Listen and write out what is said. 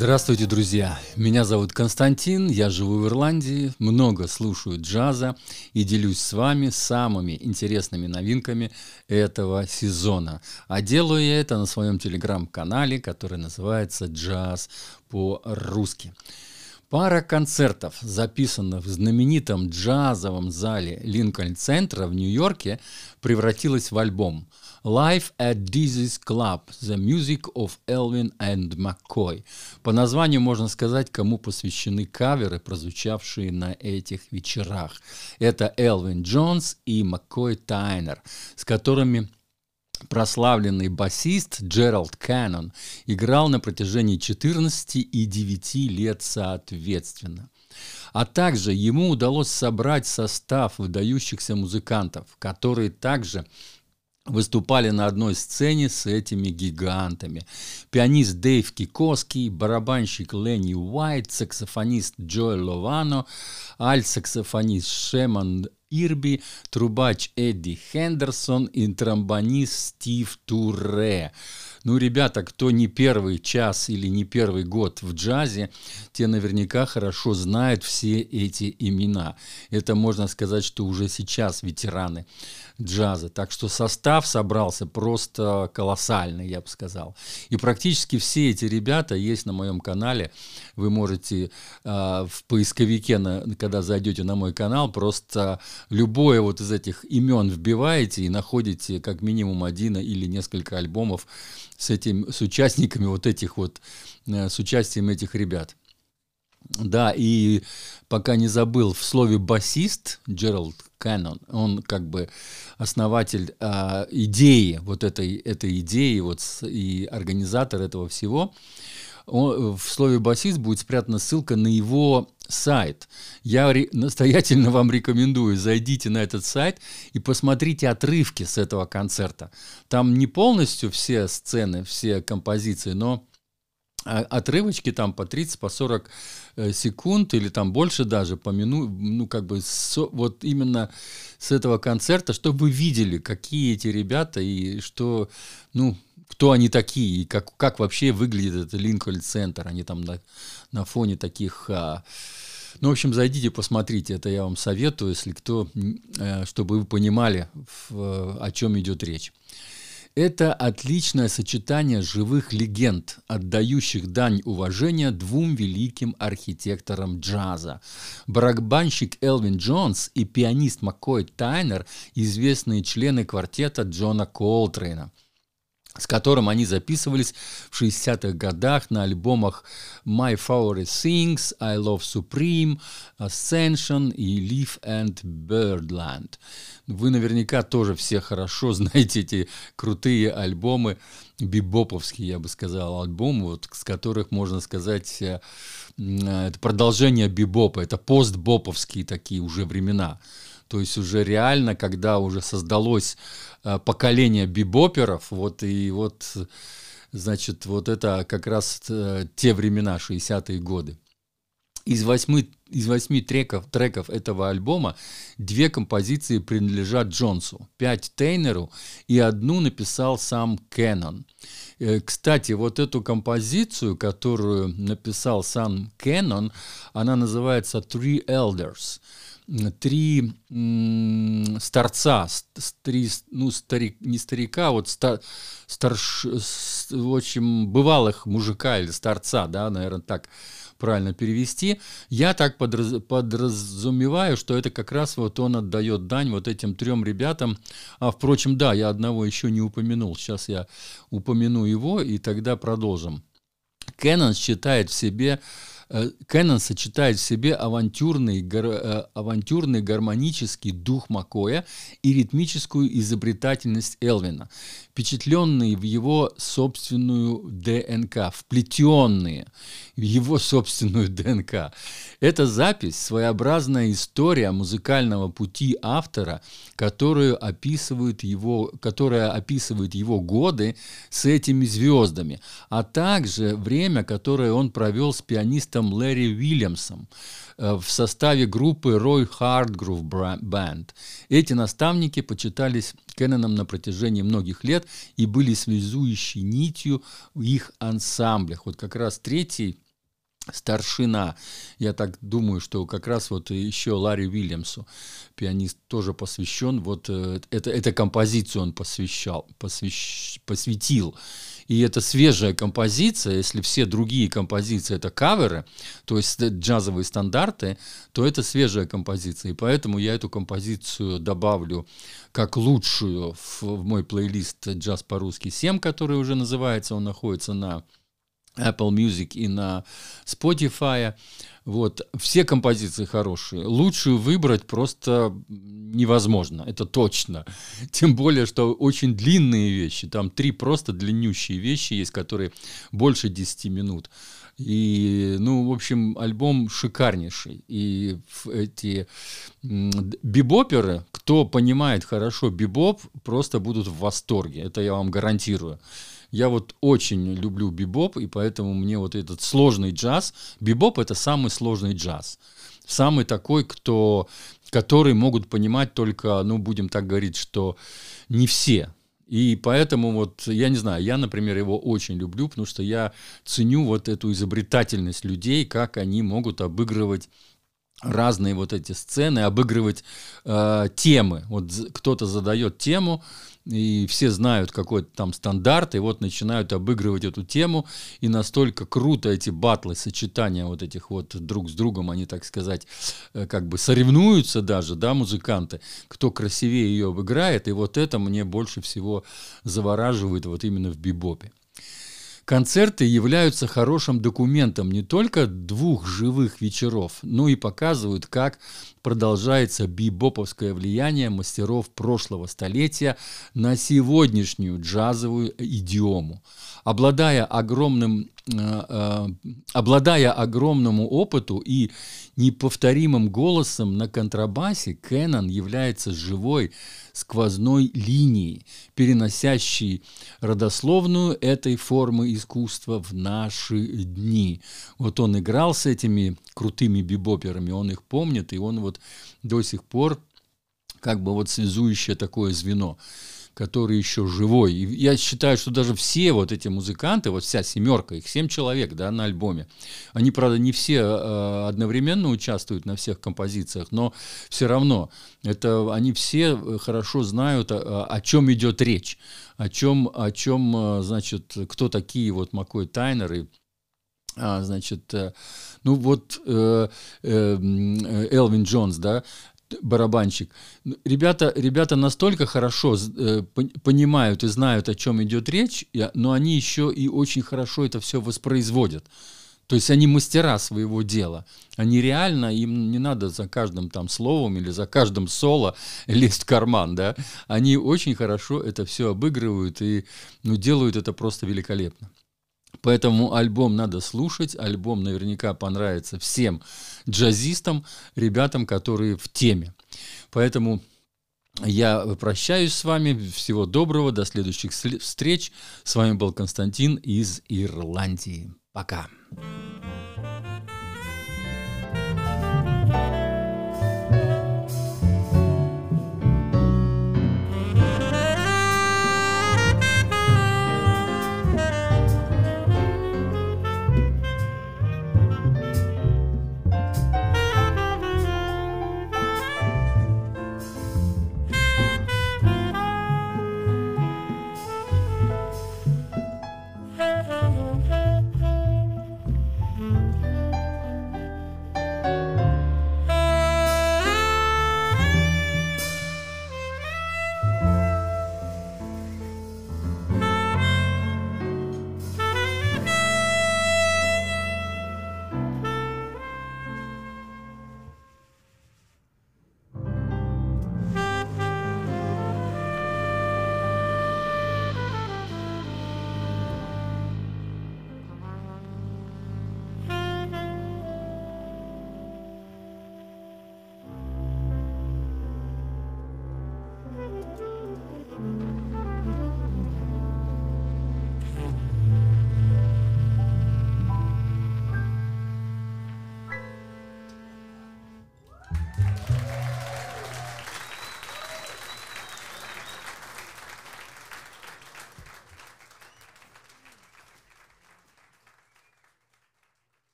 Здравствуйте, друзья! Меня зовут Константин, я живу в Ирландии, много слушаю джаза и делюсь с вами самыми интересными новинками этого сезона. А делаю я это на своем телеграм-канале, который называется «Джаз по-русски». Пара концертов, записанных в знаменитом джазовом зале Линкольн-центра в Нью-Йорке, превратилась в альбом «Live at Dizzy's Club – The Music of Elvin and McCoy». По названию можно сказать, кому посвящены каверы, прозвучавшие на этих вечерах. Это Элвин Джонс и Маккой Тайнер, с которыми прославленный басист Джеральд Кэннон играл на протяжении 14 и 9 лет соответственно. А также ему удалось собрать состав выдающихся музыкантов, которые также выступали на одной сцене с этими гигантами. Пианист Дэйв Кикоский, барабанщик Ленни Уайт, саксофонист Джоэл Ловано, альт-саксофонист Шеман Ирби, трубач Эдди Хендерсон и тромбонист Стив Туре. Ну, ребята, кто не первый час или не первый год в джазе, те наверняка хорошо знают все эти имена. Это можно сказать, что уже сейчас ветераны джаза. Так что состав собрался просто колоссальный, я бы сказал. И практически все эти ребята есть на моем канале. Вы можете э, в поисковике, на, когда зайдете на мой канал, просто любое вот из этих имен вбиваете и находите как минимум один или несколько альбомов с, этим, с участниками вот этих вот, э, с участием этих ребят. Да, и пока не забыл, в слове басист Джеральд Кэннон, он как бы основатель э, идеи, вот этой, этой идеи, вот и организатор этого всего. Он, в слове басист будет спрятана ссылка на его сайт. Я ре, настоятельно вам рекомендую, зайдите на этот сайт и посмотрите отрывки с этого концерта. Там не полностью все сцены, все композиции, но а, отрывочки там по 30, по 40 э, секунд или там больше даже по мину, ну как бы со, вот именно с этого концерта, чтобы вы видели, какие эти ребята и что, ну, кто они такие, и как, как вообще выглядит этот Линкольн-центр. Они там на, на фоне таких... А, ну, в общем, зайдите, посмотрите, это я вам советую, если кто, э, чтобы вы понимали, в, о чем идет речь. Это отличное сочетание живых легенд, отдающих дань уважения двум великим архитекторам джаза. Барабанщик Элвин Джонс и пианист Маккой Тайнер – известные члены квартета Джона Колтрейна – с которым они записывались в 60-х годах на альбомах My Favorite Things, I Love Supreme, Ascension и Leaf and Birdland. Вы наверняка тоже все хорошо знаете эти крутые альбомы, бибоповские, я бы сказал, альбомы, вот, с которых можно сказать, э, это продолжение бибопа, это постбоповские такие уже времена. То есть уже реально, когда уже создалось э, поколение бибоперов, вот и вот, значит, вот это как раз э, те времена, 60-е годы. Из восьми, из восьми треков, треков этого альбома две композиции принадлежат Джонсу, пять Тейнеру и одну написал сам Кеннон. Э, кстати, вот эту композицию, которую написал сам Кеннон, она называется «Three Elders» три старца, три, ну, старик, не старика, вот стар, старш, в общем, бывалых мужика или старца, да, наверное, так правильно перевести. Я так подраз, подразумеваю, что это как раз вот он отдает дань вот этим трем ребятам. А, впрочем, да, я одного еще не упомянул. Сейчас я упомяну его, и тогда продолжим. Кеннон считает в себе Э, Кэннон сочетает в себе авантюрный, гар, э, авантюрный гармонический дух Макоя и ритмическую изобретательность Элвина, впечатленные в его собственную ДНК, вплетенные в его собственную ДНК. Эта запись – своеобразная история музыкального пути автора, которую описывают его, которая описывает его годы с этими звездами, а также время, которое он провел с пианистом басистом Лэри Уильямсом э, в составе группы Roy Hardgrove Band. Эти наставники почитались Кенноном на протяжении многих лет и были связующей нитью в их ансамблях. Вот как раз третий старшина. Я так думаю, что как раз вот еще Ларри Уильямсу, пианист, тоже посвящен, вот э, это, это композицию он посвящал, посвящ, посвятил. И это свежая композиция, если все другие композиции это каверы, то есть джазовые стандарты, то это свежая композиция. И поэтому я эту композицию добавлю как лучшую в, в мой плейлист «Джаз по-русски 7», который уже называется, он находится на Apple Music и на Spotify. Вот. Все композиции хорошие. Лучшую выбрать просто невозможно, это точно. Тем более, что очень длинные вещи. Там три просто длиннющие вещи есть, которые больше 10 минут. И, ну, в общем, альбом шикарнейший. И эти бибоперы, кто понимает хорошо бибоп, просто будут в восторге. Это я вам гарантирую. Я вот очень люблю бибоп, и поэтому мне вот этот сложный джаз, бибоп это самый сложный джаз. Самый такой, кто, который могут понимать только, ну, будем так говорить, что не все. И поэтому вот, я не знаю, я, например, его очень люблю, потому что я ценю вот эту изобретательность людей, как они могут обыгрывать разные вот эти сцены, обыгрывать э, темы. Вот кто-то задает тему, и все знают какой-то там стандарт, и вот начинают обыгрывать эту тему, и настолько круто эти батлы, сочетания вот этих вот друг с другом, они, так сказать, э, как бы соревнуются даже, да, музыканты, кто красивее ее обыграет, и вот это мне больше всего завораживает вот именно в бибопе. Концерты являются хорошим документом не только двух живых вечеров, но и показывают, как продолжается бибоповское влияние мастеров прошлого столетия на сегодняшнюю джазовую идиому. Обладая огромным обладая огромному опыту и неповторимым голосом на контрабасе, Кеннон является живой сквозной линией, переносящей родословную этой формы искусства в наши дни. Вот он играл с этими крутыми бибоперами, он их помнит, и он вот до сих пор как бы вот связующее такое звено который еще живой. И я считаю, что даже все вот эти музыканты, вот вся семерка, их семь человек да, на альбоме, они, правда, не все э, одновременно участвуют на всех композициях, но все равно это, они все хорошо знают, о, о чем идет речь, о чем, о чем, э, значит, кто такие вот Маккой Тайнеры, а, значит, э, ну вот э, э, Элвин Джонс, да, барабанщик. Ребята, ребята настолько хорошо э, понимают и знают, о чем идет речь, но они еще и очень хорошо это все воспроизводят. То есть они мастера своего дела. Они реально, им не надо за каждым там словом или за каждым соло лезть в карман, да. Они очень хорошо это все обыгрывают и ну, делают это просто великолепно. Поэтому альбом надо слушать, альбом наверняка понравится всем джазистам, ребятам, которые в теме. Поэтому я прощаюсь с вами. Всего доброго, до следующих встреч. С вами был Константин из Ирландии. Пока.